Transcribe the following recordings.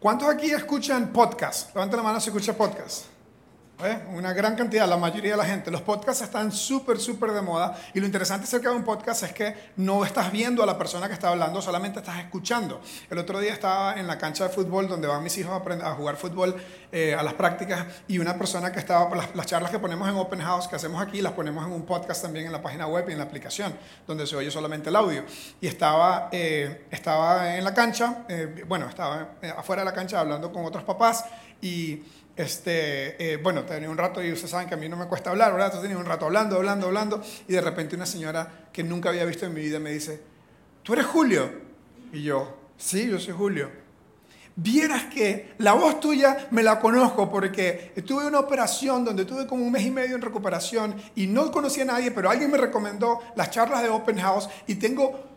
¿Cuántos aquí escuchan podcast? Levanta la mano si escucha podcast. ¿Eh? Una gran cantidad, la mayoría de la gente. Los podcasts están súper, súper de moda. Y lo interesante acerca de un podcast es que no estás viendo a la persona que está hablando, solamente estás escuchando. El otro día estaba en la cancha de fútbol donde van mis hijos a, a jugar fútbol eh, a las prácticas y una persona que estaba, las, las, charlas que ponemos en Open House, que hacemos aquí, las ponemos en un podcast también en la página web y en la aplicación, donde se oye solamente el audio. Y estaba, eh, estaba en la cancha, bueno, estaba afuera de la cancha hablando con otros papás y este, eh, bueno, tenía un rato y ustedes saben que a mí no me cuesta hablar, ¿verdad? Entonces tenía un rato hablando, hablando, hablando y de repente una señora que nunca había visto en mi vida me dice, ¿tú eres Julio? Y yo, sí, yo soy Julio. Vieras que la voz tuya me la conozco porque tuve una operación donde tuve como un mes y medio en recuperación y no conocía a nadie, pero alguien me recomendó las charlas de Open House y tengo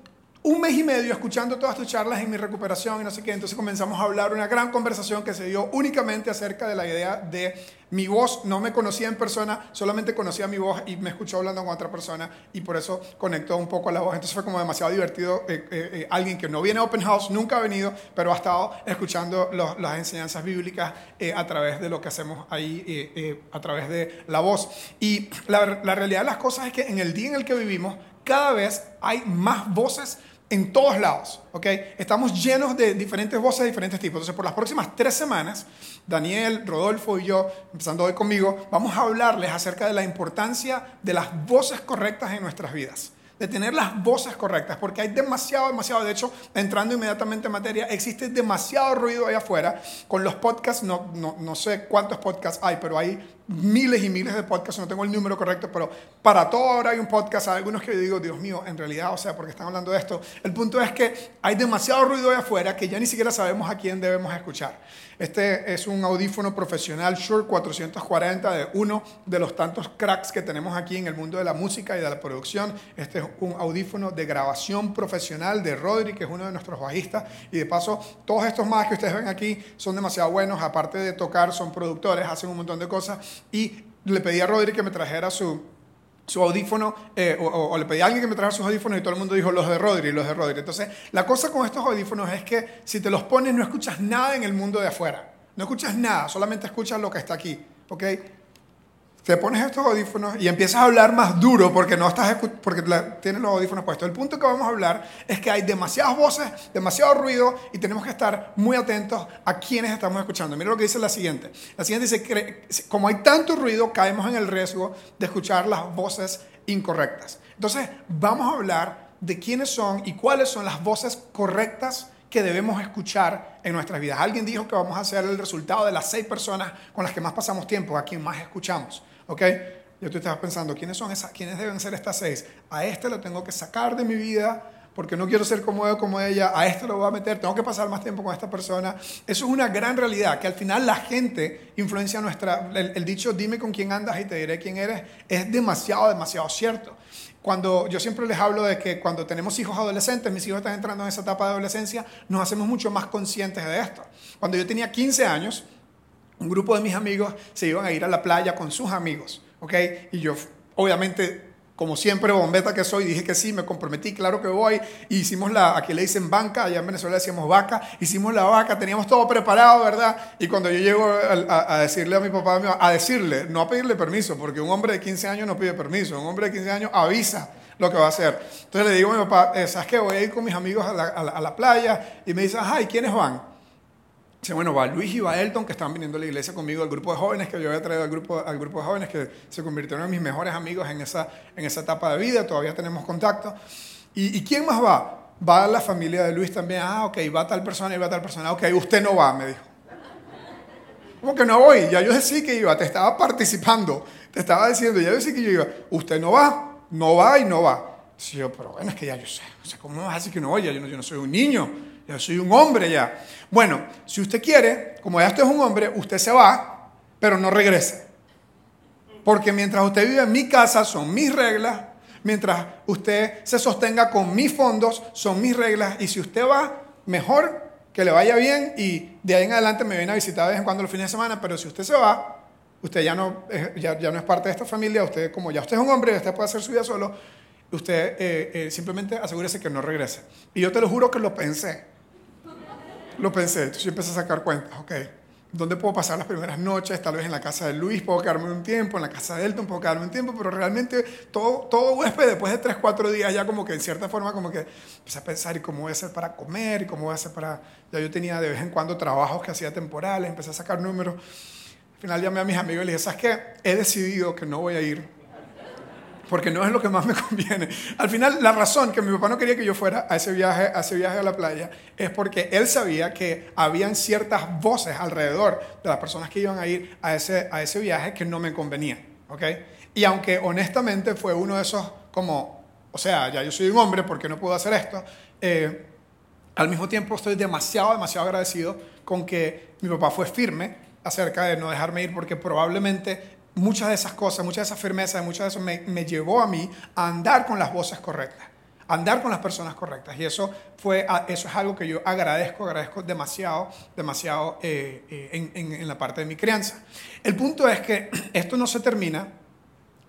un mes y medio escuchando todas tus charlas en mi recuperación y no sé qué. Entonces comenzamos a hablar una gran conversación que se dio únicamente acerca de la idea de mi voz. No me conocía en persona, solamente conocía mi voz y me escuchó hablando con otra persona y por eso conectó un poco a la voz. Entonces fue como demasiado divertido. Eh, eh, eh, alguien que no viene a Open House, nunca ha venido, pero ha estado escuchando las enseñanzas bíblicas a través de lo que hacemos ahí, a través de la voz. Y la realidad de las cosas es que en el día en el que vivimos, cada vez hay más voces en todos lados, ¿ok? Estamos llenos de diferentes voces de diferentes tipos. Entonces, por las próximas tres semanas, Daniel, Rodolfo y yo, empezando hoy conmigo, vamos a hablarles acerca de la importancia de las voces correctas en nuestras vidas de tener las voces correctas, porque hay demasiado, demasiado, de hecho, entrando inmediatamente en materia, existe demasiado ruido allá afuera con los podcasts, no, no, no sé cuántos podcasts hay, pero hay miles y miles de podcasts, no tengo el número correcto, pero para todo ahora hay un podcast, hay algunos que yo digo, Dios mío, en realidad, o sea, porque están hablando de esto, el punto es que hay demasiado ruido allá afuera que ya ni siquiera sabemos a quién debemos escuchar. Este es un audífono profesional Shure 440 de uno de los tantos cracks que tenemos aquí en el mundo de la música y de la producción. Este es un audífono de grabación profesional de Rodri, que es uno de nuestros bajistas. Y de paso, todos estos más que ustedes ven aquí son demasiado buenos. Aparte de tocar, son productores, hacen un montón de cosas. Y le pedí a Rodri que me trajera su, su audífono, eh, o, o, le pedí a alguien que me trajera sus audífonos y todo el mundo dijo los de Rodri, los de Rodri. Entonces, la cosa con estos audífonos es que si te los pones no escuchas nada en el mundo de afuera. No escuchas nada, solamente escuchas lo que está aquí. ¿Ok? Te pones estos audífonos y empiezas a hablar más duro porque no estás porque tienes los audífonos puestos. El punto que vamos a hablar es que hay demasiadas voces, demasiado ruido y tenemos que estar muy atentos a quienes estamos escuchando. Mira lo que dice la siguiente. La siguiente dice, como hay tanto ruido, caemos en el riesgo de escuchar las voces incorrectas. Entonces, vamos a hablar de quiénes son y cuáles son las voces correctas que debemos escuchar en nuestras vidas. Alguien dijo que vamos a hacer el resultado de las seis personas con las que más pasamos tiempo, a quien más escuchamos. ¿Ok? Yo tú estabas pensando, ¿quiénes son esas? ¿Quiénes deben ser estas seis? A este lo tengo que sacar de mi vida porque no quiero ser como él, como ella, a este lo voy a meter, tengo que pasar más tiempo con esta persona. Eso es una gran realidad, que al final la gente influencia nuestra, el, el, dicho, dime con quién andas y te diré quién eres, es demasiado, demasiado cierto. Cuando yo siempre les hablo de que cuando tenemos hijos adolescentes, mis hijos están entrando en esa etapa de adolescencia, nos hacemos mucho más conscientes de esto. Cuando yo tenía 15 años, un grupo de mis amigos se iban a ir a la playa con sus amigos, ¿ok? Y yo, obviamente, como siempre, bombeta que soy, dije que sí, me comprometí, claro que voy. Y hicimos la, aquí le dicen banca, allá en Venezuela decíamos vaca, hicimos la vaca, teníamos todo preparado, ¿verdad? Y cuando yo llego a, decirle a mi papá, a decirle, no a pedirle permiso, porque un hombre de 15 años no pide permiso, un hombre de 15 años avisa lo que va a hacer. Entonces le digo a mi papá, eh, ¿sabes qué? Voy a ir con mis amigos a la, playa. Y me dice, ajá, ¿y quiénes van? Dice, bueno, va Luis y va Elton, que estaban viniendo a la iglesia conmigo, el grupo de jóvenes que yo había traído al grupo, al grupo de jóvenes, que se convirtieron en mis mejores amigos en esa, en esa etapa de vida, todavía tenemos contacto. ¿Y, ¿Y, quién más va? Va la familia de Luis también. Ah, ok, va tal persona y va tal persona. Ok, usted no va, me dijo. ¿Cómo que no voy? Ya yo decía que iba, te estaba participando, te estaba diciendo, ya yo decía que yo iba. Usted no va, no va y no va. Sí, yo, pero bueno, es que ya yo sé, o sea, ¿cómo vas a decir que no voy? Ya yo no, yo no soy un niño, yo soy un hombre ya. Bueno, si usted quiere, como ya usted es un hombre, usted se va, pero no regrese. Porque mientras usted vive en mi casa, son mis reglas. Mientras usted se sostenga con mis fondos, son mis reglas. Y si usted va, mejor que le vaya bien y de ahí en adelante me viene a visitar de vez en cuando los fines de semana. Pero si usted se va, usted ya no, ya, ya no es parte de esta familia. Usted, como ya usted es un hombre, usted puede hacer su vida solo. Usted eh, eh, simplemente asegúrese que no regrese. Y yo te lo juro que lo pensé. Lo pensé, entonces yo empecé a sacar cuentas, ok. ¿Dónde puedo pasar las primeras noches? Tal vez en la casa de Luis, puedo quedarme un tiempo, en la casa de Elton puedo quedarme un tiempo, pero realmente todo, todo huésped después de 3, 4 días ya como que en cierta forma como que empecé a pensar y cómo voy a hacer para comer y cómo voy a hacer para... Ya yo tenía de vez en cuando trabajos que hacía temporales, empecé a sacar números. Al final llamé a mis amigos y les dije, ¿sabes qué? He decidido que no voy a ir porque no es lo que más me conviene. Al final, la razón que mi papá no quería que yo fuera a ese viaje a, ese viaje a la playa es porque él sabía que habían ciertas voces alrededor de las personas que iban a ir a ese, a ese viaje que no me convenían. ¿okay? Y aunque honestamente fue uno de esos como, o sea, ya yo soy un hombre, ¿por qué no puedo hacer esto? Eh, al mismo tiempo estoy demasiado, demasiado agradecido con que mi papá fue firme acerca de no dejarme ir porque probablemente muchas de esas cosas, muchas de esas firmezas, muchas de eso me, llevó a mí a andar con las voces correctas, andar con las personas correctas. Y eso, fue, eso es algo que yo agradezco, agradezco demasiado, demasiado eh, eh, en, en, en la parte de mi crianza. El punto es que esto no se termina,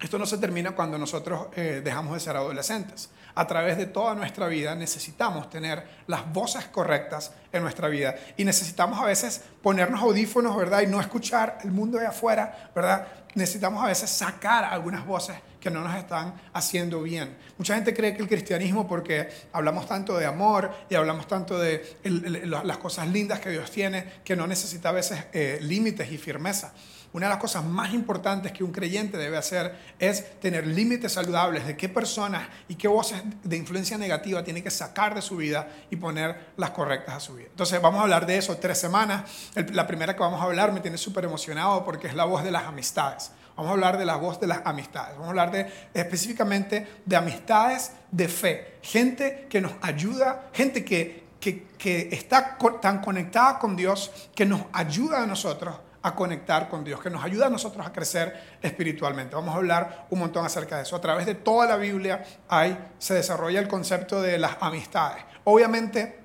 esto no se termina cuando nosotros eh, dejamos de ser adolescentes a través de toda nuestra vida necesitamos tener las voces correctas en nuestra vida y necesitamos a veces ponernos audífonos, ¿verdad? Y no escuchar el mundo de afuera, ¿verdad? Necesitamos a veces sacar algunas voces que no nos están haciendo bien. Mucha gente cree que el cristianismo, porque hablamos tanto de amor y hablamos tanto de las cosas lindas que Dios tiene, que no necesita a veces eh, límites y firmeza. Una de las cosas más importantes que un creyente debe hacer es tener límites saludables de qué personas y qué voces de influencia negativa tiene que sacar de su vida y poner las correctas a su vida. Entonces vamos a hablar de eso tres semanas. la primera que vamos a hablar me tiene súper emocionado porque es la voz de las amistades. Vamos a hablar de la voz de las amistades. Vamos a hablar de, específicamente de amistades de fe. Gente que nos ayuda, gente que, que, que está tan conectada con Dios, que nos ayuda a nosotros a conectar con Dios, que nos ayuda a nosotros a crecer espiritualmente. Vamos a hablar un montón acerca de eso. A través de toda la Biblia hay, se desarrolla el concepto de las amistades. Obviamente,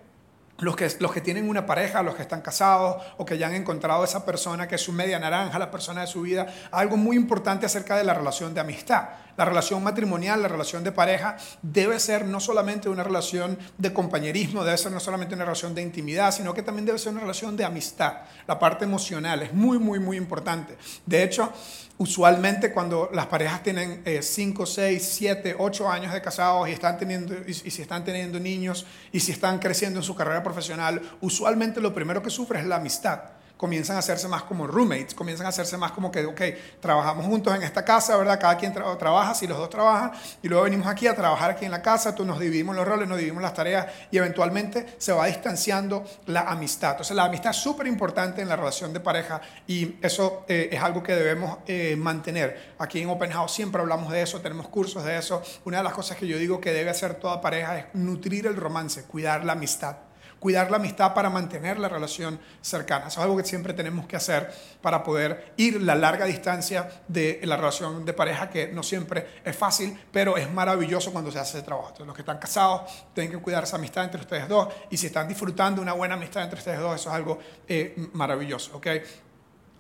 los que, los que tienen una pareja, los que están casados o que ya han encontrado esa persona que es su media naranja, la persona de su vida, algo muy importante acerca de la relación de amistad. La relación matrimonial, la relación de pareja, debe ser no solamente una relación de compañerismo, debe ser no solamente una relación de intimidad, sino que también debe ser una relación de amistad. La parte emocional es muy, muy, muy importante. De hecho, usualmente cuando las parejas tienen 5, 6, 7, 8 años de casados y, están teniendo, y, si están teniendo niños y si están creciendo en su carrera profesional, usualmente lo primero que sufre es la amistad comienzan a hacerse más como roommates, comienzan a hacerse más como que, ok, trabajamos juntos en esta casa, ¿verdad? Cada quien tra trabaja, si los dos trabajan, y luego venimos aquí a trabajar aquí en la casa, tú nos dividimos los roles, nos dividimos las tareas, y eventualmente se va distanciando la amistad. Entonces, la amistad es súper importante en la relación de pareja, y eso eh, es algo que debemos eh, mantener. Aquí en Open House siempre hablamos de eso, tenemos cursos de eso. Una de las cosas que yo digo que debe hacer toda pareja es nutrir el romance, cuidar la amistad cuidar la amistad para mantener la relación cercana. Eso es algo que siempre tenemos que hacer para poder ir la larga distancia de la relación de pareja, que no siempre es fácil, pero es maravilloso cuando se hace ese trabajo. Entonces, los que están casados tienen que cuidar esa amistad entre ustedes dos y si están disfrutando una buena amistad entre ustedes dos, eso es algo eh, maravilloso. ¿okay?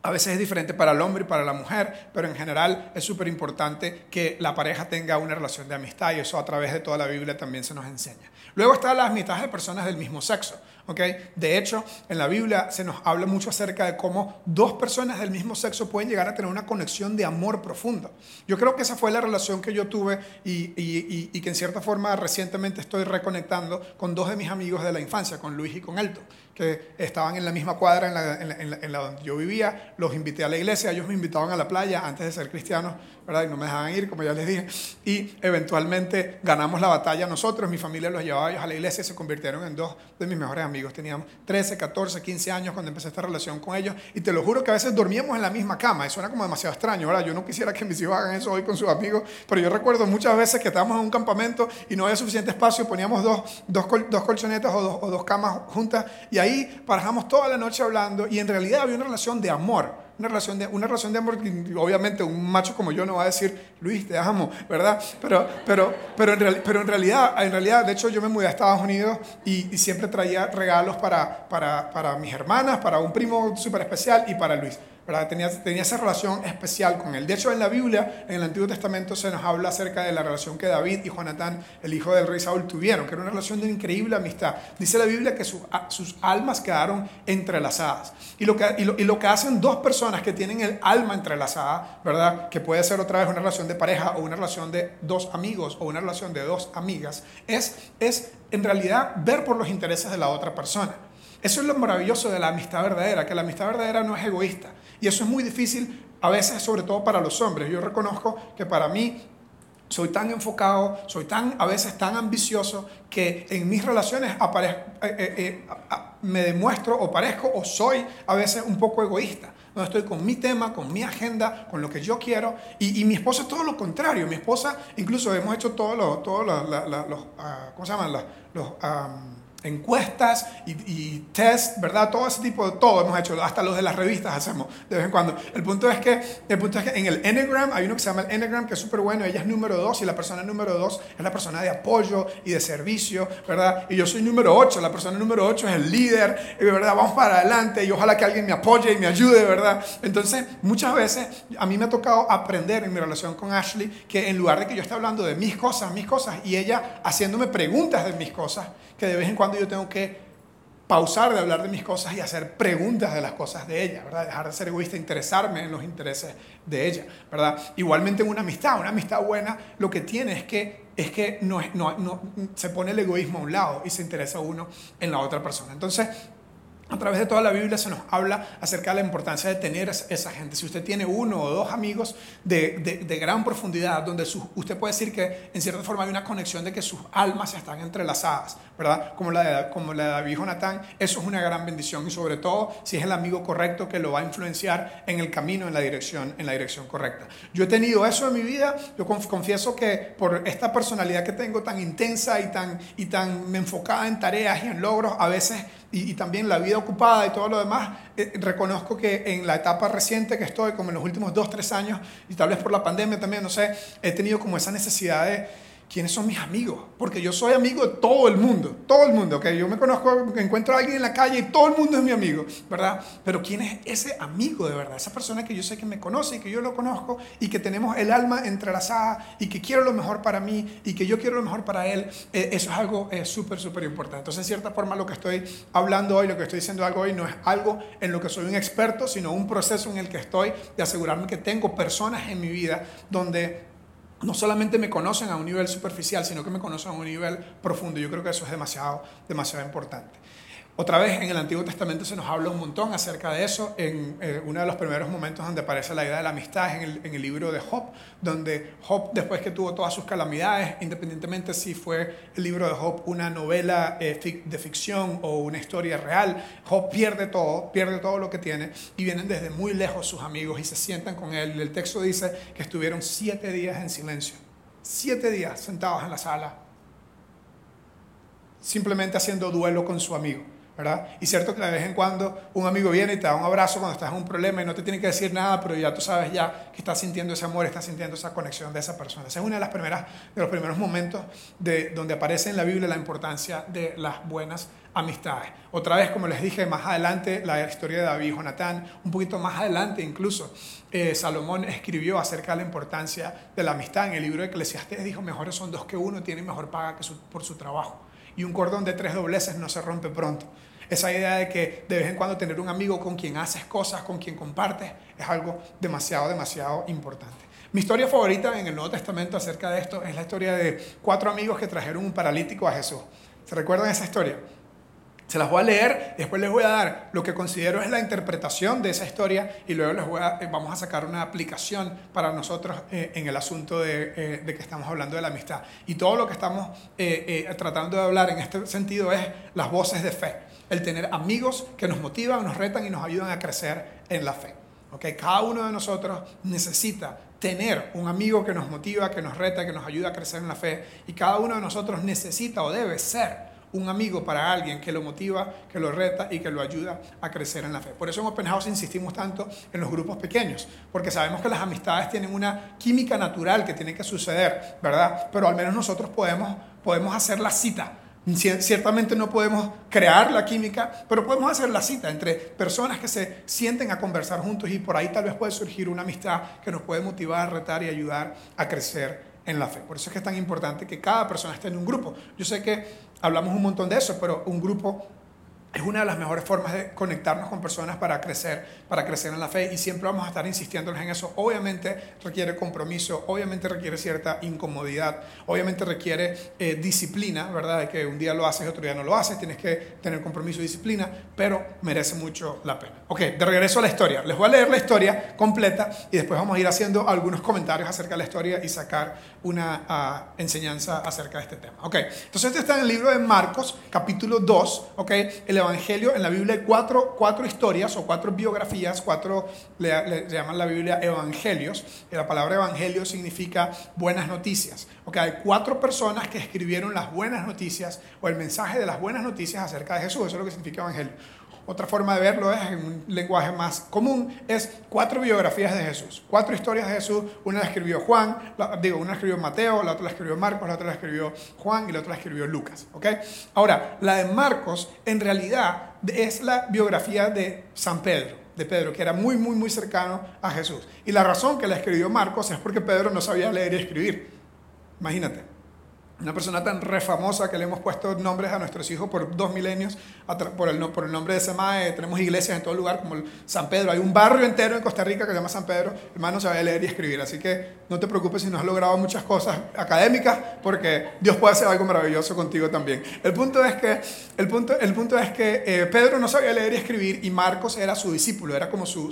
A veces es diferente para el hombre y para la mujer, pero en general es súper importante que la pareja tenga una relación de amistad y eso a través de toda la Biblia también se nos enseña. Luego están las amistades de personas del mismo sexo. ¿okay? De hecho, en la Biblia se nos habla mucho acerca de cómo dos personas del mismo sexo pueden llegar a tener una conexión de amor profundo. Yo creo que esa fue la relación que yo tuve y, y, y que en cierta forma recientemente estoy reconectando con dos de mis amigos de la infancia, con Luis y con Elton que estaban en la misma cuadra en la, en, la, en, la, en la, donde yo vivía, los invité a la iglesia, ellos me invitaban a la playa antes de ser cristianos, ¿verdad? Y no me dejaban ir, como ya les dije, y eventualmente ganamos la batalla nosotros, mi familia los llevaba ellos a la iglesia y se convirtieron en dos de mis mejores amigos. Teníamos 13, 14, 15 años cuando empecé esta relación con ellos, y te lo juro que a veces dormíamos en la misma cama, y suena como demasiado extraño, ¿verdad? Yo no quisiera que mis hijos hagan eso hoy con sus amigos, pero yo recuerdo muchas veces que estábamos en un campamento y no había suficiente espacio, poníamos dos, dos, col, dos colchonetas o dos, o dos camas juntas, y ahí paramos toda la noche hablando y en realidad había una relación de amor, una relación de, una relación de amor que obviamente un macho como yo no va a decir, Luis, te amo, ¿verdad? Pero, pero, pero, en, real, pero en, realidad, en realidad, de hecho yo me mudé a Estados Unidos y, y siempre traía regalos para, para, para mis hermanas, para un primo súper especial y para Luis. Tenía, esa relación especial con él. De hecho, en la Biblia, en el Antiguo Testamento, se nos habla acerca de la relación que David y Jonatán, el hijo del rey Saúl, tuvieron, que era una relación de increíble amistad. Dice la Biblia que sus almas quedaron entrelazadas. Y lo, que, y lo, y lo que hacen dos personas que tienen el alma entrelazada, ¿verdad? Que puede ser otra vez una relación de pareja o una relación de dos amigos o una relación de dos amigas, es, es en realidad ver por los intereses de la otra persona. Eso es lo maravilloso de la amistad verdadera, que la amistad verdadera no es egoísta. Y eso es muy difícil a veces, sobre todo para los hombres. Yo reconozco que para mí soy tan enfocado, soy tan a veces tan ambicioso que en mis relaciones eh, eh, eh, me demuestro o parezco o soy a veces un poco egoísta. No estoy con mi tema, con mi agenda, con lo que yo quiero. Y, mi esposa es todo lo contrario. Mi esposa, incluso hemos hecho todos los, todos los, ah, ¿cómo se llaman? Los, encuestas y, y, test, ¿verdad? Todo ese tipo de todo hemos hecho, hasta los de las revistas hacemos de vez en cuando. El punto es que, el punto es que en el Enneagram hay uno que se llama el Enneagram que es súper bueno, ella es número 2 y la persona número 2 es la persona de apoyo y de servicio, ¿verdad? Y yo soy número 8, la persona número 8 es el líder, ¿verdad? Vamos para adelante y ojalá que alguien me apoye y me ayude, ¿verdad? Entonces, muchas veces a mí me ha tocado aprender en mi relación con Ashley que en lugar de que yo esté hablando de mis cosas, mis cosas, y ella haciéndome preguntas de mis cosas, que de vez en cuando yo tengo que pausar de hablar de mis cosas y hacer preguntas de las cosas de ella, ¿verdad? Dejar de ser egoísta, interesarme en los intereses de ella, ¿verdad? Igualmente en una amistad, una amistad buena, lo que tiene es que, es que no, no, se pone el egoísmo a un lado y se interesa uno en la otra persona. Entonces, a través de toda la Biblia se nos habla acerca de la importancia de tener esa gente. Si usted tiene uno o dos amigos de, de, gran profundidad, donde usted puede decir que en cierta forma hay una conexión de que sus almas están entrelazadas, ¿verdad? Como la, de, como la de David Jonatán, eso es una gran bendición y sobre todo si es el amigo correcto que lo va a influenciar en el camino, en la dirección, en la dirección correcta. Yo he tenido eso en mi vida, yo confieso que por esta personalidad que tengo tan intensa y tan, y tan enfocada en tareas y en logros, a veces y, también la vida ocupada y todo lo demás, eh, reconozco que en la etapa reciente que estoy, como en los últimos dos, tres años, y tal vez por la pandemia también, no sé, he tenido como esa necesidad de quiénes son mis amigos, porque yo soy amigo de todo el mundo, todo el mundo, que yo me conozco, encuentro a alguien en la calle y todo el mundo es mi amigo, ¿verdad? Pero quién es ese amigo de verdad, esa persona que yo sé que me conoce y que yo lo conozco y que tenemos el alma entrelazada y que quiero lo mejor para mí y que yo quiero lo mejor para él, eh, eso es algo eh, súper, súper importante. Entonces, en cierta forma, lo que estoy hablando hoy, lo que estoy diciendo algo hoy, no es algo en lo que soy un experto, sino un proceso en el que estoy de asegurarme que tengo personas en mi vida donde no solamente me conocen a un nivel superficial, sino que me conocen a un nivel profundo. Yo creo que eso es demasiado, demasiado importante. Otra vez en el Antiguo Testamento se nos habla un montón acerca de eso. En eh, uno de los primeros momentos donde aparece la idea de la amistad en el, en el, libro de Job, donde Job, después que tuvo todas sus calamidades, independientemente si fue el libro de Job una novela eh, de ficción o una historia real, Job pierde todo, pierde todo lo que tiene y vienen desde muy lejos sus amigos y se sientan con él. El texto dice que estuvieron siete días en silencio, siete días sentados en la sala, simplemente haciendo duelo con su amigo. Y cierto que de vez en cuando un amigo viene y te da un abrazo cuando estás en un problema y no te tiene que decir nada, pero ya tú sabes ya que estás sintiendo ese amor, estás sintiendo esa conexión de esa persona. Ese es uno de, las primeras, de los primeros momentos de, donde aparece en la Biblia la importancia de las buenas amistades. Otra vez, como les dije, más adelante, la historia de David y Jonatán, un poquito más adelante incluso, eh, Salomón escribió acerca de la importancia de la amistad. En el libro de Eclesiastés dijo, mejores son dos que uno, tienen mejor paga que por su trabajo. Y un cordón de tres dobleces no se rompe pronto. Esa idea de que de vez en cuando tener un amigo con quien haces cosas, con quien compartes, es algo demasiado, demasiado importante. Mi historia favorita en el Nuevo Testamento acerca de esto es la historia de cuatro amigos que trajeron un paralítico a Jesús. ¿Se recuerdan esa historia? Se las voy a leer, después les voy a dar lo que considero es la interpretación de esa historia y luego les voy a, eh, vamos a sacar una aplicación para nosotros eh, en el asunto de, eh, de, que estamos hablando de la amistad. Y todo lo que estamos tratando de hablar en este sentido es las voces de fe el tener amigos que nos motivan, nos retan y nos ayudan a crecer en la fe. ¿Okay? Cada uno de nosotros necesita tener un amigo que nos motiva, que nos reta, que nos ayuda a crecer en la fe. Y cada uno de nosotros necesita o debe ser un amigo para alguien que lo motiva, que lo reta y que lo ayuda a crecer en la fe. Por eso en Open House insistimos tanto en los grupos pequeños, porque sabemos que las amistades tienen una química natural que tiene que suceder, ¿verdad? Pero al menos nosotros podemos, podemos hacer la cita Ciertamente no podemos crear la química, pero podemos hacer la cita entre personas que se sienten a conversar juntos y por ahí tal vez puede surgir una amistad que nos puede motivar, retar y ayudar a crecer en la fe. Por eso es que es tan importante que cada persona esté en un grupo. Yo sé que hablamos un montón de eso, pero un grupo es una de las mejores formas de conectarnos con personas para crecer, para crecer en la fe y siempre vamos a estar insistiéndoles en eso. Obviamente requiere compromiso, obviamente requiere cierta incomodidad, obviamente requiere eh, disciplina, ¿verdad? De que un día lo haces y otro día no lo haces, tienes que tener compromiso y disciplina, pero merece mucho la pena. Ok, de regreso a la historia. Les voy a leer la historia completa y después vamos a ir haciendo algunos comentarios acerca de la historia y sacar una uh, enseñanza acerca de este tema. Ok, entonces este está en el libro de Marcos, capítulo 2, ok, el Evangelio, en la Biblia hay cuatro, cuatro historias o cuatro biografías, cuatro le, llaman la Biblia evangelios. Y la palabra evangelio significa buenas noticias. Okay, hay cuatro personas que escribieron las buenas noticias o el mensaje de las buenas noticias acerca de Jesús. Eso es lo que significa evangelio. Otra forma de verlo es, en un lenguaje más común, es cuatro biografías de Jesús, cuatro historias de Jesús. Una la escribió Juan, digo, una la escribió Mateo, la otra la escribió Marcos, la otra la escribió Juan y la otra la escribió Lucas. ¿okay? Ahora, la de Marcos en realidad es la biografía de San Pedro de Pedro, que era muy, muy, muy cercano a Jesús. Y la razón que la escribió Marcos es porque Pedro no sabía leer y escribir. Imagínate. Una persona tan refamosa que le hemos puesto nombres a nuestros hijos por dos milenios por el, nombre de ese mae. Tenemos iglesias en todo lugar, como San Pedro. Hay un barrio entero en Costa Rica que se llama San Pedro. Hermano, sabe leer y escribir. Así que no te preocupes si no has logrado muchas cosas académicas, porque Dios puede hacer algo maravilloso contigo también. El punto es que, el punto, el punto es que eh, Pedro no sabía leer y escribir y Marcos era su discípulo, era como su,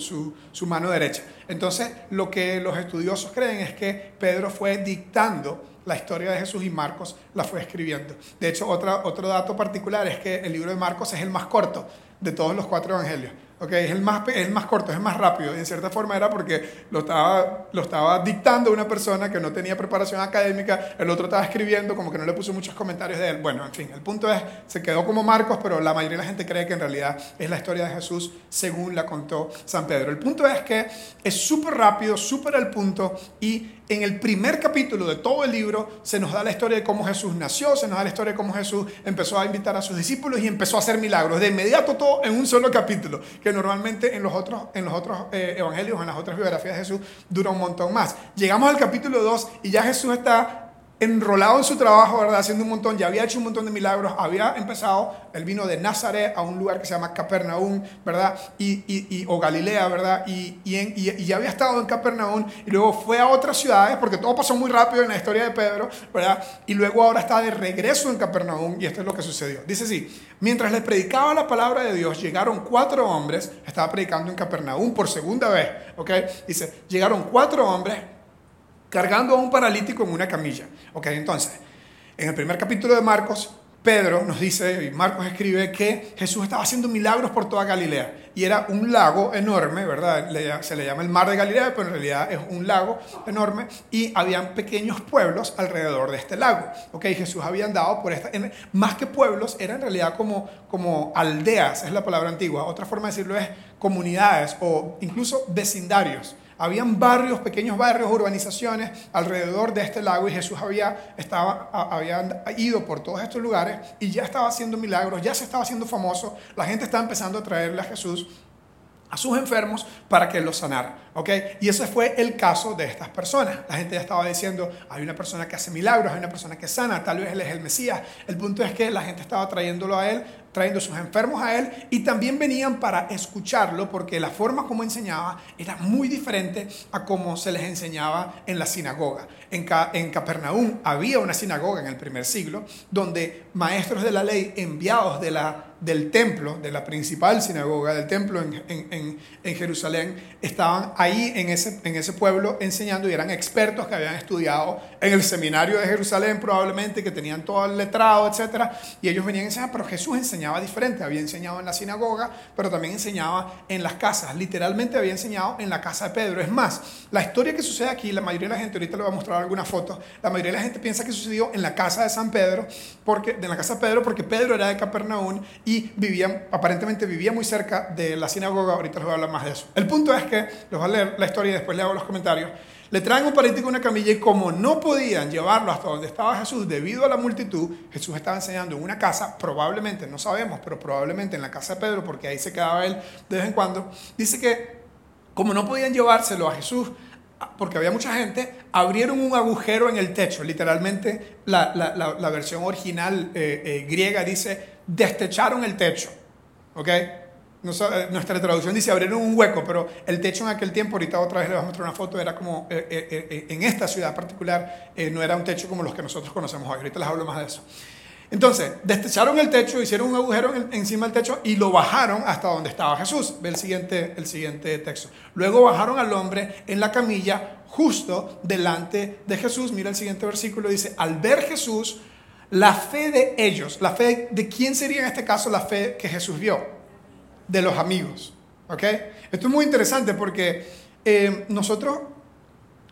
su mano derecha. Entonces, lo que los estudiosos creen es que Pedro fue dictando la historia de Jesús y Marcos la fue escribiendo. De hecho, otra, otro dato particular es que el libro de Marcos es el más corto de todos los cuatro evangelios. Okay, es, el más, es más corto, es más rápido. En cierta forma era porque lo estaba, lo estaba dictando una persona que no tenía preparación académica, el otro estaba escribiendo, como que no le puso muchos comentarios de él. Bueno, en fin, el punto es, se quedó como Marcos, pero la mayoría de la gente cree que en realidad es la historia de Jesús según la contó San Pedro. El punto es que es súper rápido, súper al punto y en el primer capítulo de todo el libro se nos da la historia de cómo Jesús nació, se nos da la historia de cómo Jesús empezó a invitar a sus discípulos y empezó a hacer milagros. De inmediato todo en un solo capítulo, que normalmente en los otros, en los otros eh, evangelios, en las otras biografías de Jesús, dura un montón más. Llegamos al capítulo 2 y ya Jesús está enrolado en su trabajo, ¿verdad? Haciendo un montón, ya había hecho un montón de milagros, había empezado, él vino de Nazaret a un lugar que se llama Capernaum, ¿verdad? Y, y, o Galilea, ¿verdad? Y, y, ya había estado en Capernaum y luego fue a otras ciudades, porque todo pasó muy rápido en la historia de Pedro, ¿verdad? Y luego ahora está de regreso en Capernaum y esto es lo que sucedió. Dice así, mientras les predicaba la palabra de Dios, llegaron cuatro hombres, estaba predicando en Capernaum por segunda vez, ¿ok? Dice, llegaron cuatro hombres cargando a un paralítico en una camilla. Ok, entonces, en el primer capítulo de Marcos, Pedro nos dice, y Marcos escribe que Jesús estaba haciendo milagros por toda Galilea. Y era un lago enorme, ¿verdad? se le llama el mar de Galilea, pero en realidad es un lago enorme. Y habían pequeños pueblos alrededor de este lago. ¿Ok? Jesús había andado por esta... más que pueblos, eran en realidad como, como aldeas, es la palabra antigua. Otra forma de decirlo es comunidades o incluso vecindarios. Habían barrios, pequeños barrios, urbanizaciones alrededor de este lago y Jesús había, estaba, ido por todos estos lugares y ya estaba haciendo milagros, ya se estaba haciendo famoso. La gente estaba empezando a traerle a Jesús a sus enfermos para que los sanara. ¿ok? Y ese fue el caso de estas personas. La gente ya estaba diciendo, hay una persona que hace milagros, hay una persona que sana, tal vez él es el Mesías. El punto es que la gente estaba trayéndolo a él trayendo sus enfermos a él y también venían para escucharlo porque la forma como enseñaba era muy diferente a como se les enseñaba en la sinagoga. En, en Capernaum había una sinagoga en el primer siglo donde maestros de la ley enviados de la, del templo, de la principal sinagoga del templo en, en, en Jerusalén, estaban ahí en ese, en ese pueblo enseñando y eran expertos que habían estudiado en el seminario de Jerusalén probablemente, que tenían todo el letrado, etc. Y ellos venían a enseñar, pero Jesús enseñaba diferente. Había enseñado en la sinagoga, pero también enseñaba en las casas. Literalmente había enseñado en la casa de Pedro. Es más, la historia que sucede aquí, la mayoría de la gente, ahorita le voy a mostrar algunas fotos, la mayoría de la gente piensa que sucedió en la casa de San Pedro, porque, de la casa de Pedro, porque Pedro era de Capernaum y vivía, aparentemente vivía muy cerca de la sinagoga. Ahorita les voy a hablar más de eso. El punto es que, les voy a leer la historia y después le hago los comentarios. Le traen un paralítico una camilla y como no podían llevarlo hasta donde estaba Jesús debido a la multitud, Jesús estaba enseñando en una casa, probablemente, no sabemos, pero probablemente en la casa de Pedro, porque ahí se quedaba él de vez en cuando, dice que como no podían llevárselo a Jesús, porque había mucha gente, abrieron un agujero en el techo, literalmente la, versión original eh, eh, griega dice, destecharon el techo, ¿ok? Eh, nuestra traducción dice abrieron un hueco, pero el techo en aquel tiempo, ahorita otra vez les voy a mostrar una foto, era como, eh, eh, en esta ciudad particular, no era un techo como los que nosotros conocemos hoy. Ahorita les hablo más de eso. Entonces, destecharon el techo, hicieron un agujero encima del techo y lo bajaron hasta donde estaba Jesús. Ve el siguiente, el siguiente texto. Luego bajaron al hombre en la camilla justo delante de Jesús. Mira el siguiente versículo, dice, al ver Jesús, la fe de ellos, la fe de quién sería en este caso la fe que Jesús vio de los amigos. ¿Ok? Esto es muy interesante porque eh, nosotros,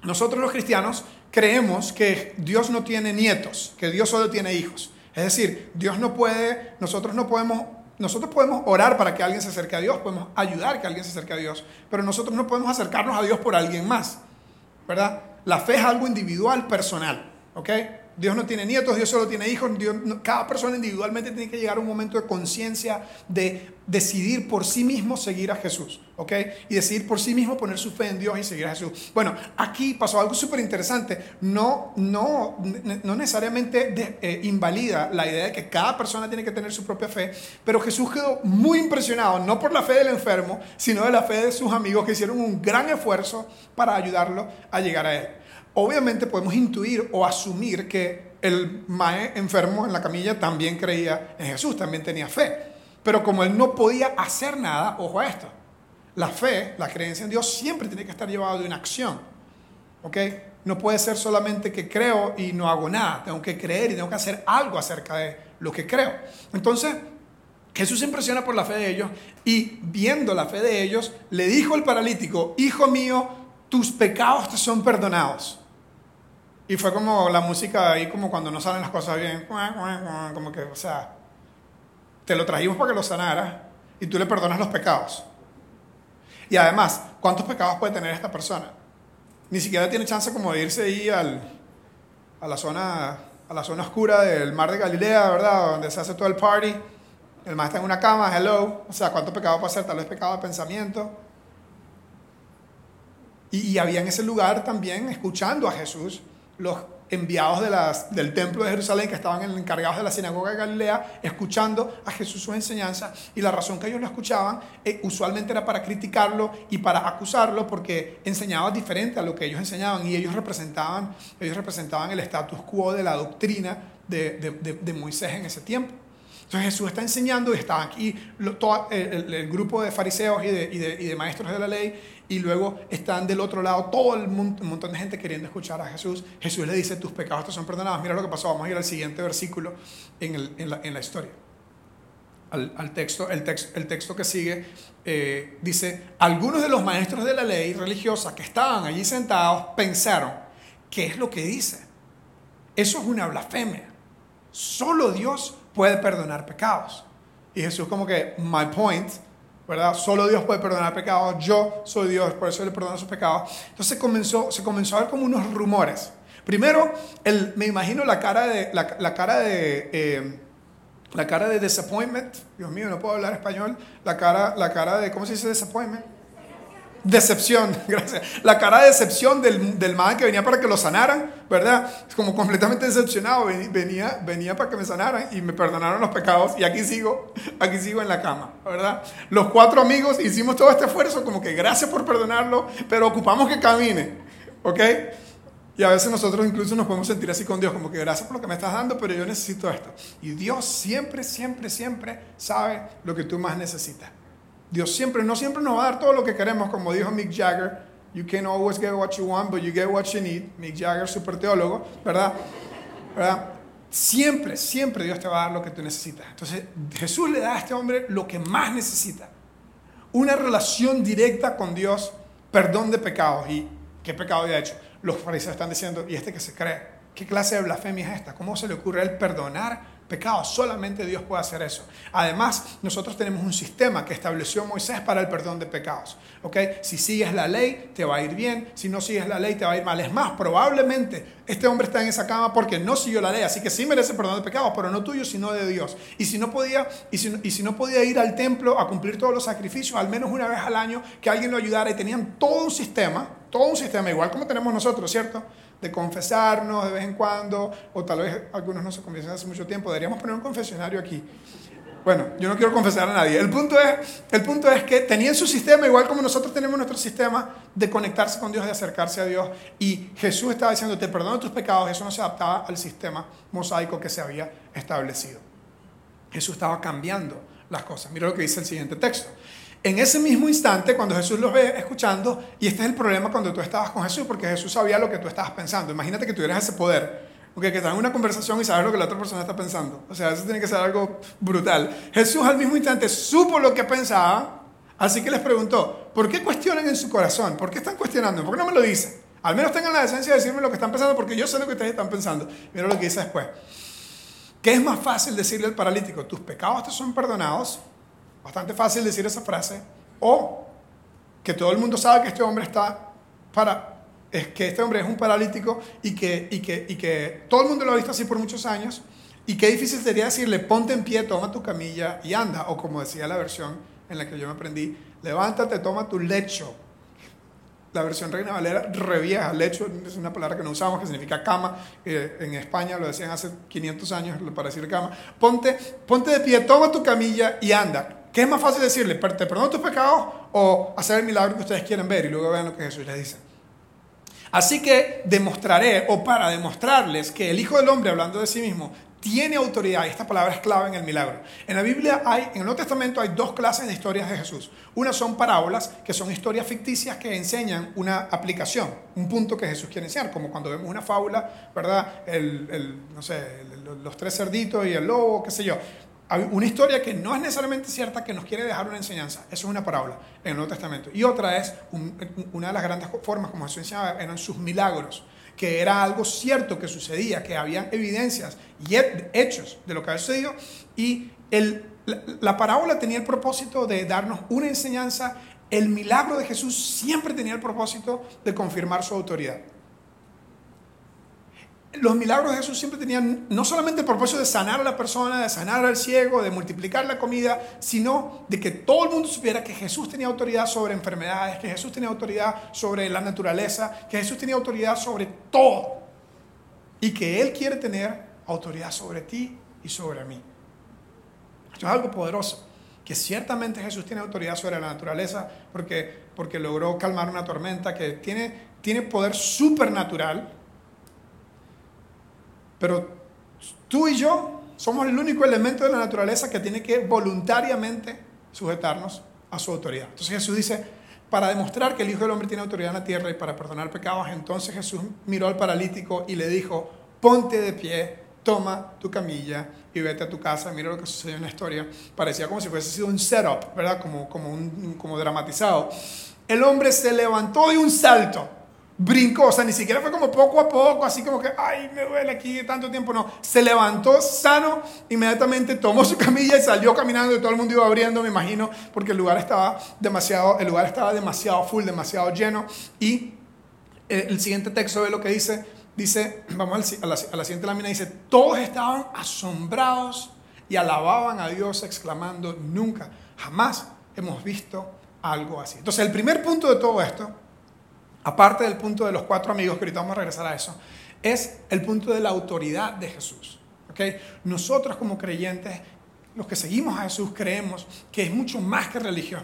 nosotros los cristianos creemos que Dios no tiene nietos, que Dios solo tiene hijos. Es decir, Dios no puede, nosotros no podemos, nosotros podemos orar para que alguien se acerque a Dios, podemos ayudar que alguien se acerque a Dios, pero nosotros no podemos acercarnos a Dios por alguien más, ¿verdad? La fe es algo individual, personal, ¿ok? Dios no tiene nietos, Dios solo tiene hijos. cada persona individualmente tiene que llegar a un momento de conciencia de decidir por sí mismo seguir a Jesús, ¿ok? Y decidir por sí mismo poner su fe en Dios y seguir a Jesús. Bueno, aquí pasó algo súper interesante. No, no, no necesariamente eh, invalida la idea de que cada persona tiene que tener su propia fe, pero Jesús quedó muy impresionado, no por la fe del enfermo, sino de la fe de sus amigos que hicieron un gran esfuerzo para ayudarlo a llegar a Él. Obviamente podemos intuir o asumir que el mae enfermo en la camilla también creía en Jesús, también tenía fe. Pero como él no podía hacer nada, ojo a esto, la fe, la creencia en Dios siempre tiene que estar llevada de una acción. ¿Ok? No puede ser solamente que creo y no hago nada. Tengo que creer y tengo que hacer algo acerca de lo que creo. Entonces, Jesús se impresiona por la fe de ellos y viendo la fe de ellos, le dijo al paralítico, hijo mío, tus pecados te son perdonados. Y fue como la música ahí, como cuando no salen las cosas bien, como que, o sea, te lo trajimos para que lo sanara y tú le perdonas los pecados. Y además, ¿cuántos pecados puede tener esta persona? Ni siquiera tiene chance como de irse ahí al, a, la zona, a la zona oscura del mar de Galilea, ¿verdad? Donde se hace todo el party. El mar está en una cama, hello. O sea, ¿cuántos pecados puede ser? Tal vez pecado de pensamiento. Y, y había en ese lugar también, escuchando a Jesús, los enviados de del templo de Jerusalén que estaban encargados de la sinagoga de Galilea, escuchando a Jesús sus enseñanzas. Y la razón que ellos lo escuchaban eh, usualmente era para criticarlo y para acusarlo porque enseñaba diferente a lo que ellos enseñaban y ellos representaban, ellos representaban el status quo de la doctrina de Moisés en ese tiempo. Entonces Jesús está enseñando y está aquí todo el, grupo de fariseos y de, maestros de la ley y luego están del otro lado todo el un montón de gente queriendo escuchar a Jesús. Jesús le dice, tus pecados te son perdonados. Mira lo que pasó. Vamos a ir al siguiente versículo en, la, historia. Al, texto, el, texto, el texto que sigue eh, dice, algunos de los maestros de la ley religiosa que estaban allí sentados pensaron, ¿qué es lo que dice? Eso es una blasfemia. Solo Dios puede perdonar pecados. Y Jesús como que, my point, ¿verdad? Solo Dios puede perdonar pecados, yo soy Dios, por eso le perdono sus pecados. Entonces comenzó, se comenzó a ver como unos rumores. Primero, el, me imagino la cara de, la, cara de, eh, la cara de disappointment, Dios mío, no puedo hablar español, la cara, la cara de, ¿cómo se dice disappointment? Decepción, gracias. La cara de decepción del, del man que venía para que lo sanaran, ¿verdad? Como completamente decepcionado, venía, venía para que me sanaran y me perdonaron los pecados y aquí sigo, aquí sigo en la cama, ¿verdad? Los cuatro amigos hicimos todo este esfuerzo, como que gracias por perdonarlo, pero ocupamos que camine, ¿ok? Y a veces nosotros incluso nos podemos sentir así con Dios, como que gracias por lo que me estás dando, pero yo necesito esto. Y Dios siempre, siempre, siempre sabe lo que tú más necesitas. Dios siempre, no siempre nos va a dar todo lo que queremos, como dijo Mick Jagger. You can always get what you want, but you get what you need. Mick Jagger, super teólogo, ¿verdad? ¿verdad? Siempre, siempre Dios te va a dar lo que tú necesitas. Entonces, Jesús le da a este hombre lo que más necesita. Una relación directa con Dios, perdón de pecados. ¿Y qué pecado había hecho? Los fariseos están diciendo, ¿y este que se cree? ¿Qué clase de blasfemia es esta? ¿Cómo se le ocurre el perdonar pecado. Solamente Dios puede hacer eso. Además, nosotros tenemos un sistema que estableció Moisés para el perdón de pecados. ¿ok? Si sigues la ley, te va a ir bien. Si no sigues la ley, te va a ir mal. Es más, probablemente este hombre está en esa cama porque no siguió la ley. Así que sí merece perdón de pecados, pero no tuyo, sino de Dios. Y si no podía, y si, y si no podía ir al templo a cumplir todos los sacrificios, al menos una vez al año, que alguien lo ayudara. Y tenían todo un sistema, todo un sistema, igual como tenemos nosotros, ¿cierto? De confesarnos de vez en cuando, o tal vez algunos no se confiesan hace mucho tiempo, deberíamos poner un confesionario aquí. Bueno, yo no quiero confesar a nadie. El punto es, el punto es que tenían su sistema, igual como nosotros tenemos nuestro sistema de conectarse con Dios, de acercarse a Dios. Y Jesús estaba diciendo, te perdono tus pecados. Eso no se adaptaba al sistema mosaico que se había establecido. Jesús estaba cambiando las cosas. Mira lo que dice el siguiente texto. En ese mismo instante, cuando Jesús los ve escuchando, y este es el problema cuando tú estabas con Jesús, porque Jesús sabía lo que tú estabas pensando. Imagínate que tuvieras ese poder, porque que estás en una conversación y sabes lo que la otra persona está pensando. O sea, eso tiene que ser algo brutal. Jesús al mismo instante supo lo que pensaba, así que les preguntó, ¿por qué cuestionan en su corazón? ¿Por qué están cuestionando? ¿Por qué no me lo dicen? Al menos tengan la decencia de decirme lo que están pensando, porque yo sé lo que ustedes están pensando. Mira lo que dice después. ¿Qué es más fácil decirle al paralítico? Tus pecados te son perdonados Bastante fácil decir esa frase. O que todo el mundo sabe que este hombre está para, es que este hombre es un paralítico y que, y que, y que todo el mundo lo ha visto así por muchos años. Y qué difícil sería decirle, ponte en pie, toma tu camilla y anda. O como decía la versión en la que yo me aprendí, levántate, toma tu lecho. La versión Reina Valera revieja, lecho es una palabra que no usamos, que significa cama. Eh, en España lo decían hace 500 años para decir cama. Ponte, ponte de pie, toma tu camilla y anda. ¿Qué es más fácil decirle? ¿Te perdono tus pecados o hacer el milagro que ustedes quieren ver? Y luego vean lo que Jesús les dice. Así que demostraré, o para demostrarles, que el Hijo del Hombre, hablando de sí mismo, tiene autoridad, y esta palabra es clave en el milagro. En la Biblia hay, en el Nuevo Testamento hay dos clases de historias de Jesús. Una son parábolas, que son historias ficticias que enseñan una aplicación, un punto que Jesús quiere enseñar, como cuando vemos una fábula, ¿verdad? El, no sé, los tres cerditos y el lobo, qué sé yo una historia que no es necesariamente cierta, que nos quiere dejar una enseñanza. Eso es una parábola en el Nuevo Testamento. Y otra es, una de las grandes formas como Jesús enseñaba, eran sus milagros, que era algo cierto que sucedía, que habían evidencias y hechos de lo que había sucedido. Y el, la parábola tenía el propósito de darnos una enseñanza. El milagro de Jesús siempre tenía el propósito de confirmar su autoridad los milagros de Jesús siempre tenían no solamente el propósito de sanar a la persona, de sanar al ciego, de multiplicar la comida, sino de que todo el mundo supiera que Jesús tenía autoridad sobre enfermedades, que Jesús tenía autoridad sobre la naturaleza, que Jesús tenía autoridad sobre todo. Y que Él quiere tener autoridad sobre ti y sobre mí. Esto es algo poderoso. Que ciertamente Jesús tiene autoridad sobre la naturaleza porque, porque logró calmar una tormenta, que tiene, tiene poder supernatural pero tú y yo somos el único elemento de la naturaleza que tiene que voluntariamente sujetarnos a su autoridad. Entonces Jesús dice, para demostrar que el Hijo del Hombre tiene autoridad en la tierra y para perdonar pecados, entonces Jesús miró al paralítico y le dijo, ponte de pie, toma tu camilla y vete a tu casa. Mira lo que sucedió en la historia. Parecía como si fuese sido un setup, ¿verdad? Como, como, un, como dramatizado. El hombre se levantó de un salto brincó, o sea, ni siquiera fue como poco a poco, así como que, ay, me duele aquí tanto tiempo, no, se levantó sano, inmediatamente tomó su camilla y salió caminando y todo el mundo iba abriendo, me imagino, porque el lugar estaba demasiado, el lugar estaba demasiado full, demasiado lleno y eh, el siguiente texto ve lo que dice, dice, vamos a la, a la siguiente lámina, dice, todos estaban asombrados y alababan a Dios exclamando, nunca, jamás hemos visto algo así. Entonces, el primer punto de todo esto aparte del punto de los cuatro amigos, que ahorita vamos a regresar a eso, es el punto de la autoridad de Jesús. ¿okay? Nosotros como creyentes, los que seguimos a Jesús, creemos que es mucho más que religión,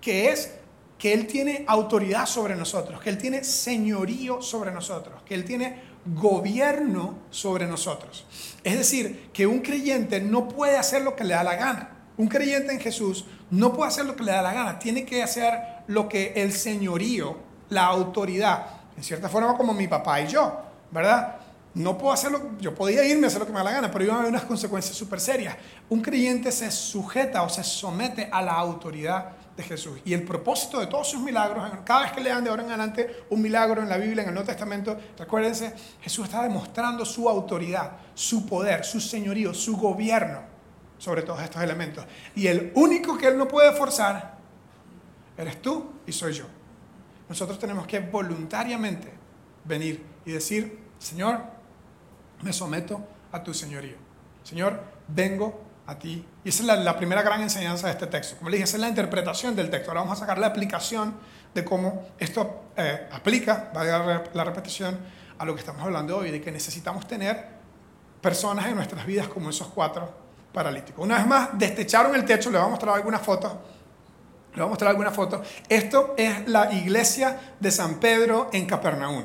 que es que Él tiene autoridad sobre nosotros, que Él tiene señorío sobre nosotros, que Él tiene gobierno sobre nosotros. Es decir, que un creyente no puede hacer lo que le da la gana. Un creyente en Jesús no puede hacer lo que le da la gana, tiene que hacer lo que el señorío la autoridad, en cierta forma como mi papá y yo, ¿verdad? No puedo hacerlo, yo podía irme a hacer lo que me da la gana, pero iba a haber unas consecuencias súper serias. Un creyente se sujeta o se somete a la autoridad de Jesús. Y el propósito de todos sus milagros, cada vez que lean de ahora en adelante un milagro en la Biblia, en el Nuevo Testamento, recuérdense, Jesús está demostrando su autoridad, su poder, su señorío, su gobierno sobre todos estos elementos. Y el único que Él no puede forzar, eres tú y soy yo. Nosotros tenemos que voluntariamente venir y decir, Señor, me someto a tu señorío. Señor, vengo a ti. Y esa es la, primera gran enseñanza de este texto. Como le dije, esa es la interpretación del texto. Ahora vamos a sacar la aplicación de cómo esto eh, aplica, va a dar la repetición, a lo que estamos hablando hoy, de que necesitamos tener personas en nuestras vidas como esos cuatro paralíticos. Una vez más, destecharon el techo, le voy a mostrar algunas fotos. Le voy a mostrar algunas fotos. Esto es la iglesia de San Pedro en Capernaum.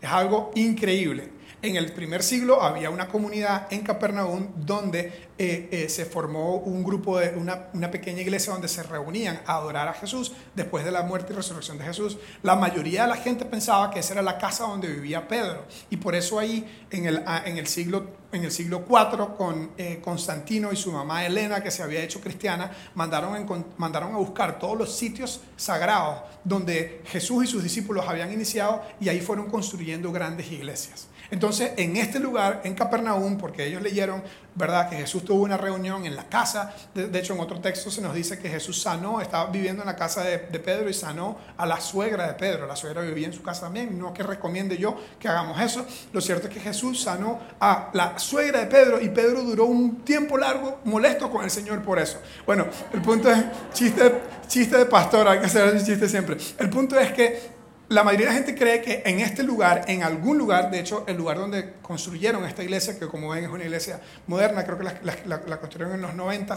Es algo increíble. En el primer siglo había una comunidad en Capernaum donde eh, eh, se formó un grupo de una, una, pequeña iglesia donde se reunían a adorar a Jesús después de la muerte y resurrección de Jesús. La mayoría de la gente pensaba que esa era la casa donde vivía Pedro y por eso ahí en el, ah, en el siglo en el siglo IV con eh, Constantino y su mamá Elena que se había hecho cristiana mandaron, mandaron a buscar todos los sitios sagrados donde Jesús y sus discípulos habían iniciado y ahí fueron construyendo grandes iglesias. Entonces, en este lugar, en Capernaum, porque ellos leyeron, ¿verdad?, que Jesús tuvo una reunión en la casa. De, hecho, en otro texto se nos dice que Jesús sanó, estaba viviendo en la casa de, Pedro y sanó a la suegra de Pedro. La suegra vivía en su casa también. No que recomiende yo que hagamos eso. Lo cierto es que Jesús sanó a la suegra de Pedro y Pedro duró un tiempo largo molesto con el Señor por eso. Bueno, el punto es, chiste, chiste de pastor, hay que hacer ese chiste siempre. El punto es que la mayoría de la gente cree que en este lugar, en algún lugar, de hecho, el lugar donde construyeron esta iglesia, que como ven es una iglesia moderna, creo que la, construyeron en los 90,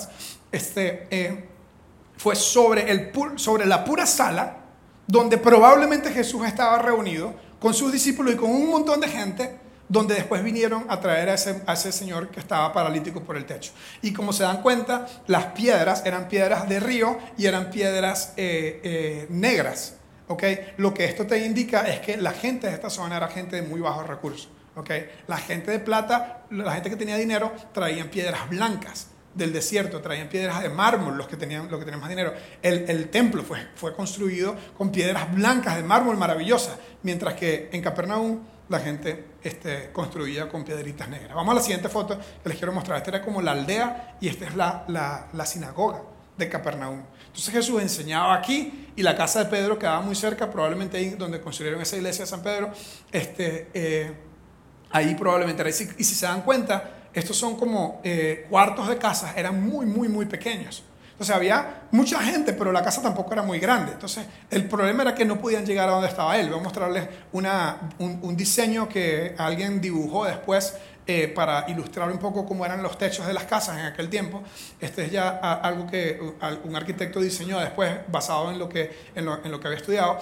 este, eh, fue sobre, el, sobre la pura sala donde probablemente Jesús estaba reunido con sus discípulos y con un montón de gente, donde después vinieron a traer a ese, señor que estaba paralítico por el techo. Y como se dan cuenta, las piedras eran piedras de río y eran piedras eh, eh, negras. ¿Okay? Lo que esto te indica es que la gente de esta zona era gente de muy bajos recursos. ¿okay? La gente de plata, la gente que tenía dinero, traían piedras blancas del desierto, traían piedras de mármol, los que tenían, los que tenían más dinero. El, templo fue, construido con piedras blancas de mármol maravillosas, mientras que en Capernaum la gente este, construía con piedritas negras. Vamos a la siguiente foto que les quiero mostrar. Esta era como la aldea y esta es la sinagoga de Capernaum. Entonces Jesús enseñaba aquí y la casa de Pedro quedaba muy cerca, probablemente ahí donde construyeron esa iglesia de San Pedro, este, eh, ahí probablemente era. Y si, se dan cuenta, estos son como eh, cuartos de casas, eran muy, muy, muy pequeños. Entonces había mucha gente, pero la casa tampoco era muy grande. Entonces el problema era que no podían llegar a donde estaba él. Voy a mostrarles una, un, un diseño que alguien dibujó después eh, para ilustrar un poco cómo eran los techos de las casas en aquel tiempo. Este es ya algo que un arquitecto diseñó después basado en lo que, en lo, que había estudiado.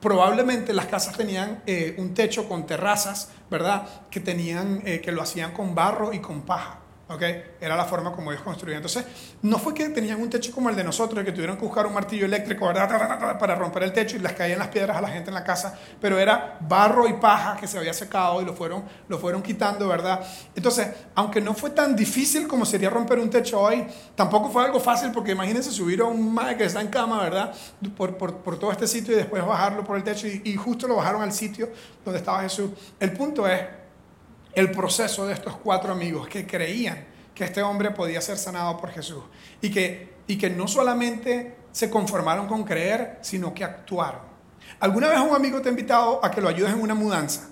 Probablemente las casas tenían eh, un techo con terrazas, ¿verdad? Que, tenían, eh, que lo hacían con barro y con paja. Era la forma como ellos construían. Entonces, no fue que tenían un techo como el de nosotros, que tuvieron que buscar un martillo eléctrico para romper el techo y les caían las piedras a la gente en la casa, pero era barro y paja que se había secado y lo fueron, lo fueron quitando, ¿verdad? Entonces, aunque no fue tan difícil como sería romper un techo hoy, tampoco fue algo fácil porque imagínense subir a un madre que está en cama, ¿verdad? Por, por, por, todo este sitio y después bajarlo por el techo y justo lo bajaron al sitio donde estaba Jesús. El punto es el proceso de estos cuatro amigos que creían que este hombre podía ser sanado por Jesús y que, y que no solamente se conformaron con creer, sino que actuaron. ¿Alguna vez un amigo te ha invitado a que lo ayudes en una mudanza?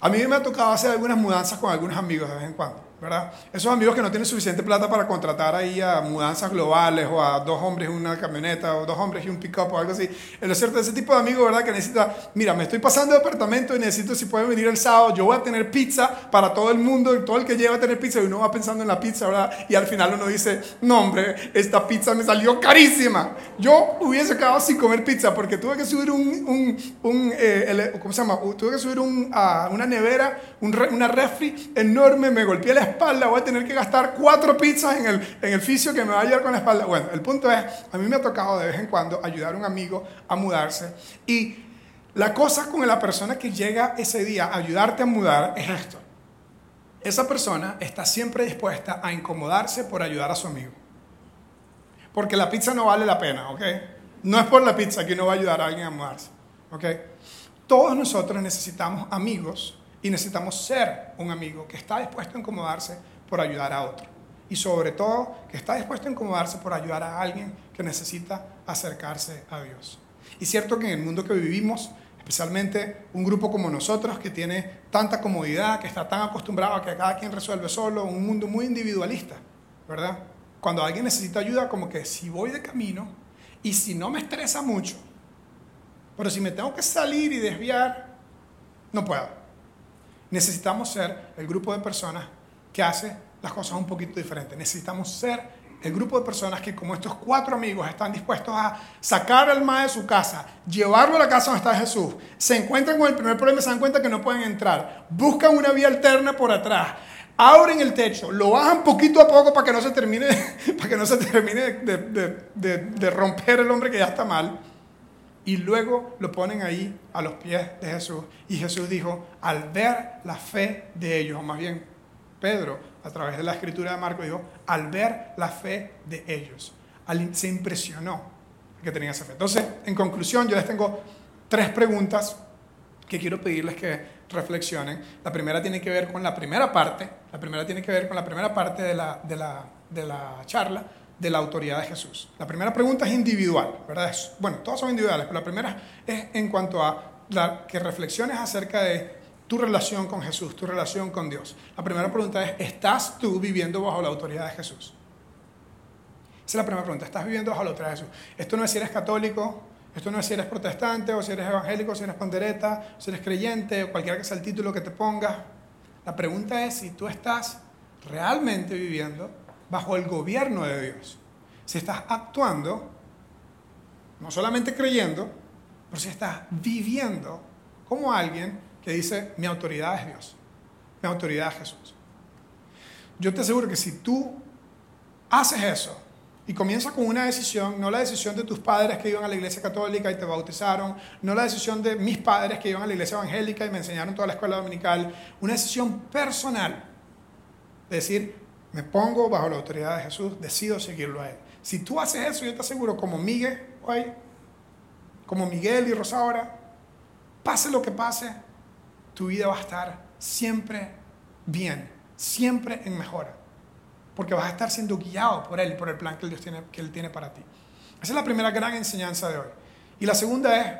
A mí me ha tocado hacer algunas mudanzas con algunos amigos de vez en cuando. ¿Verdad? Esos amigos que no tienen suficiente plata para contratar ahí a mudanzas globales o a dos hombres y una camioneta o dos hombres y un pick-up o algo así. Es cierto, ese tipo de amigos, ¿verdad? Que necesita, mira, me estoy pasando de apartamento y necesito si pueden venir el sábado, yo voy a tener pizza para todo el mundo y todo el que lleva a tener pizza y uno va pensando en la pizza, ¿verdad? Y al final uno dice, no hombre, esta pizza me salió carísima. Yo hubiese quedado sin comer pizza porque tuve que subir un, un, un eh, ¿cómo se llama? Tuve que subir un, una nevera, una refri enorme, me golpeé la espalda, voy a tener que gastar cuatro pizzas en el, en el fisio que me va a llevar con la espalda. Bueno, el punto es, a mí me ha tocado de vez en cuando ayudar a un amigo a mudarse y la cosa con la persona que llega ese día a ayudarte a mudar es esto. Esa persona está siempre dispuesta a incomodarse por ayudar a su amigo. Porque la pizza no vale la pena, ¿ok? No es por la pizza que uno va a ayudar a alguien a mudarse. ¿Ok? Todos nosotros necesitamos amigos y necesitamos ser un amigo que está dispuesto a incomodarse por ayudar a otro. Y sobre todo, que está dispuesto a incomodarse por ayudar a alguien que necesita acercarse a Dios. Y cierto que en el mundo que vivimos, especialmente un grupo como nosotros que tiene tanta comodidad, que está tan acostumbrado a que cada quien resuelve solo, un mundo muy individualista, ¿verdad? Cuando alguien necesita ayuda, como que si voy de camino y si no me estresa mucho, pero si me tengo que salir y desviar, no puedo. Necesitamos ser el grupo de personas que hace las cosas un poquito diferentes. Necesitamos ser el grupo de personas que como estos cuatro amigos están dispuestos a sacar al más de su casa, llevarlo a la casa donde está Jesús, se encuentran con el primer problema y se dan cuenta que no pueden entrar, buscan una vía alterna por atrás, abren el techo, lo bajan poquito a poco para que no se termine, para que no se termine de, de romper el hombre que ya está mal, y luego lo ponen ahí a los pies de Jesús. Y Jesús dijo, al ver la fe de ellos, o más bien Pedro, a través de la escritura de Marco, dijo, al ver la fe de ellos, se impresionó que tenía esa fe. Entonces, en conclusión, yo les tengo tres preguntas que quiero pedirles que reflexionen. La primera tiene que ver con la primera parte, la primera tiene que ver con la primera parte de la, de la, de la charla de la autoridad de Jesús. La primera pregunta es individual, ¿verdad? bueno, todas son individuales, pero la primera es en cuanto a la, que reflexiones acerca de tu relación con Jesús, tu relación con Dios. La primera pregunta es, ¿estás tú viviendo bajo la autoridad de Jesús? Esa es la primera pregunta, ¿estás viviendo bajo la autoridad de Jesús? Esto no es si eres católico, esto no es si eres protestante, o si eres evangélico, si eres pandereta, si eres creyente, o cualquiera que sea el título que te ponga. La pregunta es si tú estás realmente viviendo bajo el gobierno de Dios. Si estás actuando, no solamente creyendo, pero si estás viviendo como alguien que dice, mi autoridad es Dios, mi autoridad es Jesús. Yo te aseguro que si tú haces eso y comienzas con una decisión, no la decisión de tus padres que iban a la iglesia católica y te bautizaron, no la decisión de mis padres que iban a la iglesia evangélica y me enseñaron toda la escuela dominical, una decisión personal de decir, me pongo bajo la autoridad de Jesús, decido seguirlo a Él. Si tú haces eso, yo te aseguro, como Miguel hoy, como Miguel y Rosaura, pase lo que pase, tu vida va a estar siempre bien, siempre en mejora. Porque vas a estar siendo guiado por Él, por el plan que Él, tiene, que Él tiene para ti. Esa es la primera gran enseñanza de hoy. Y la segunda es,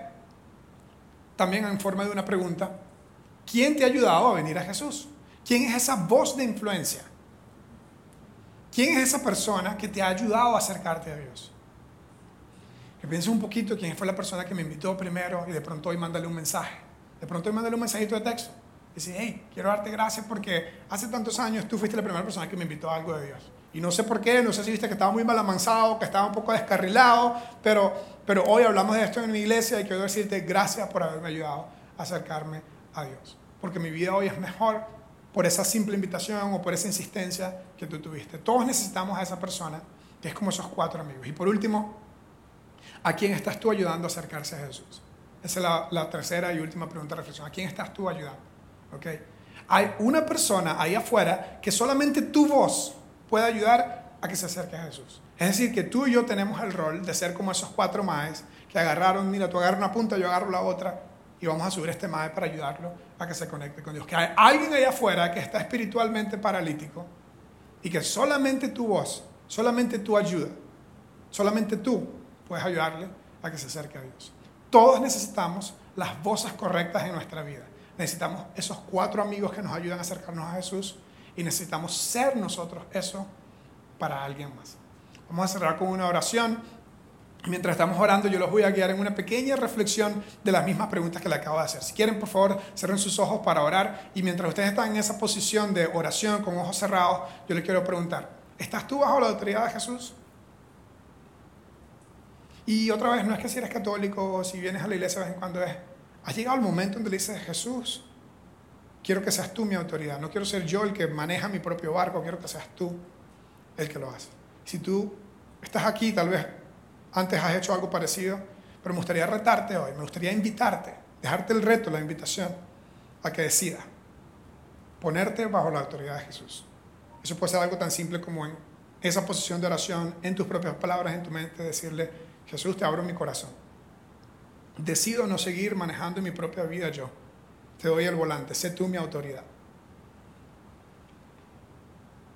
también en forma de una pregunta, ¿quién te ha ayudado a venir a Jesús? ¿Quién es esa voz de influencia? ¿Quién es esa persona que te ha ayudado a acercarte a Dios? Que pienses un poquito quién fue la persona que me invitó primero y de pronto hoy mándale un mensaje de pronto mándale un mensajito de texto. Dice, hey, quiero darte gracias porque hace tantos años tú fuiste la primera persona que me invitó a algo de Dios. Y no sé por qué, no sé si viste que estaba muy mal amansado, que estaba un poco descarrilado, pero, pero hoy hablamos de esto en mi iglesia y quiero decirte gracias por haberme ayudado a acercarme a Dios. Porque mi vida hoy es mejor por esa simple invitación o por esa insistencia que tú tuviste. Todos necesitamos a esa persona que es como esos cuatro amigos. Y por último, ¿a quién estás tú ayudando a acercarse a Jesús? Esa es la, tercera y última pregunta de reflexión. ¿A quién estás tú ayudando? ¿Okay? Hay una persona ahí afuera que solamente tu voz puede ayudar a que se acerque a Jesús. Es decir, que tú y yo tenemos el rol de ser como esos cuatro maes que agarraron, mira, tú agarras una punta, yo agarro la otra y vamos a subir este mae para ayudarlo a que se conecte con Dios. Que hay alguien ahí afuera que está espiritualmente paralítico y que solamente tu voz, solamente tu ayuda, solamente tú puedes ayudarle a que se acerque a Dios. Todos necesitamos las voces correctas en nuestra vida. Necesitamos esos cuatro amigos que nos ayudan a acercarnos a Jesús y necesitamos ser nosotros eso para alguien más. Vamos a cerrar con una oración. Mientras estamos orando, yo los voy a guiar en una pequeña reflexión de las mismas preguntas que le acabo de hacer. Si quieren, por favor, cierren sus ojos para orar. Y mientras ustedes están en esa posición de oración con ojos cerrados, yo les quiero preguntar, ¿estás tú bajo la autoridad de Jesús? Y otra vez, no es que si eres católico o si vienes a la iglesia de vez en cuando es, ha llegado el momento donde le dices, Jesús, quiero que seas tú mi autoridad, no quiero ser yo el que maneja mi propio barco, quiero que seas tú el que lo hace. Si tú estás aquí, tal vez antes has hecho algo parecido, pero me gustaría retarte hoy, me gustaría invitarte, dejarte el reto, la invitación, a que decidas ponerte bajo la autoridad de Jesús. Eso puede ser algo tan simple como en esa posición de oración, en tus propias palabras, en tu mente, decirle, Jesús, te abro mi corazón. Decido no seguir manejando mi propia vida yo. Te doy el volante, sé tú mi autoridad.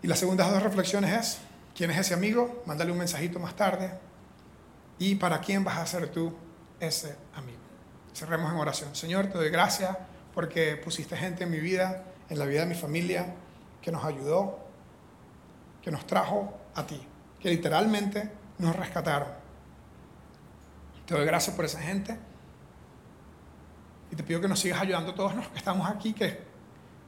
Y las segundas dos reflexiones es, ¿quién es ese amigo? Mándale un mensajito más tarde. ¿Y para quién vas a ser tú ese amigo? Cerremos en oración. Señor, te doy gracias porque pusiste gente en mi vida, en la vida de mi familia, que nos ayudó, que nos trajo a ti, que literalmente nos rescataron. Te doy gracias por esa gente y te pido que nos sigas ayudando todos los que estamos aquí, que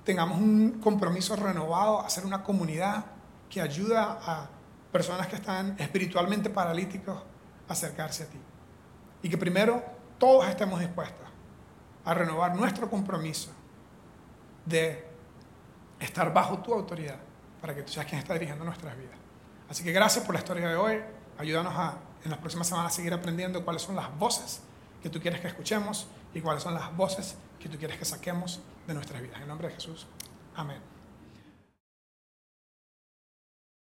tengamos un compromiso renovado, hacer una comunidad que ayuda a personas que están espiritualmente paralíticos acercarse a ti. Y que primero todos estemos dispuestos a renovar nuestro compromiso de estar bajo tu autoridad para que tú seas quien está dirigiendo nuestras vidas. Así que gracias por la historia de hoy. Ayúdanos a en las próximas semanas a seguir aprendiendo cuáles son las voces que tú quieres que escuchemos y cuáles son las voces que tú quieres que saquemos de nuestras vidas. En nombre de Jesús. Amén.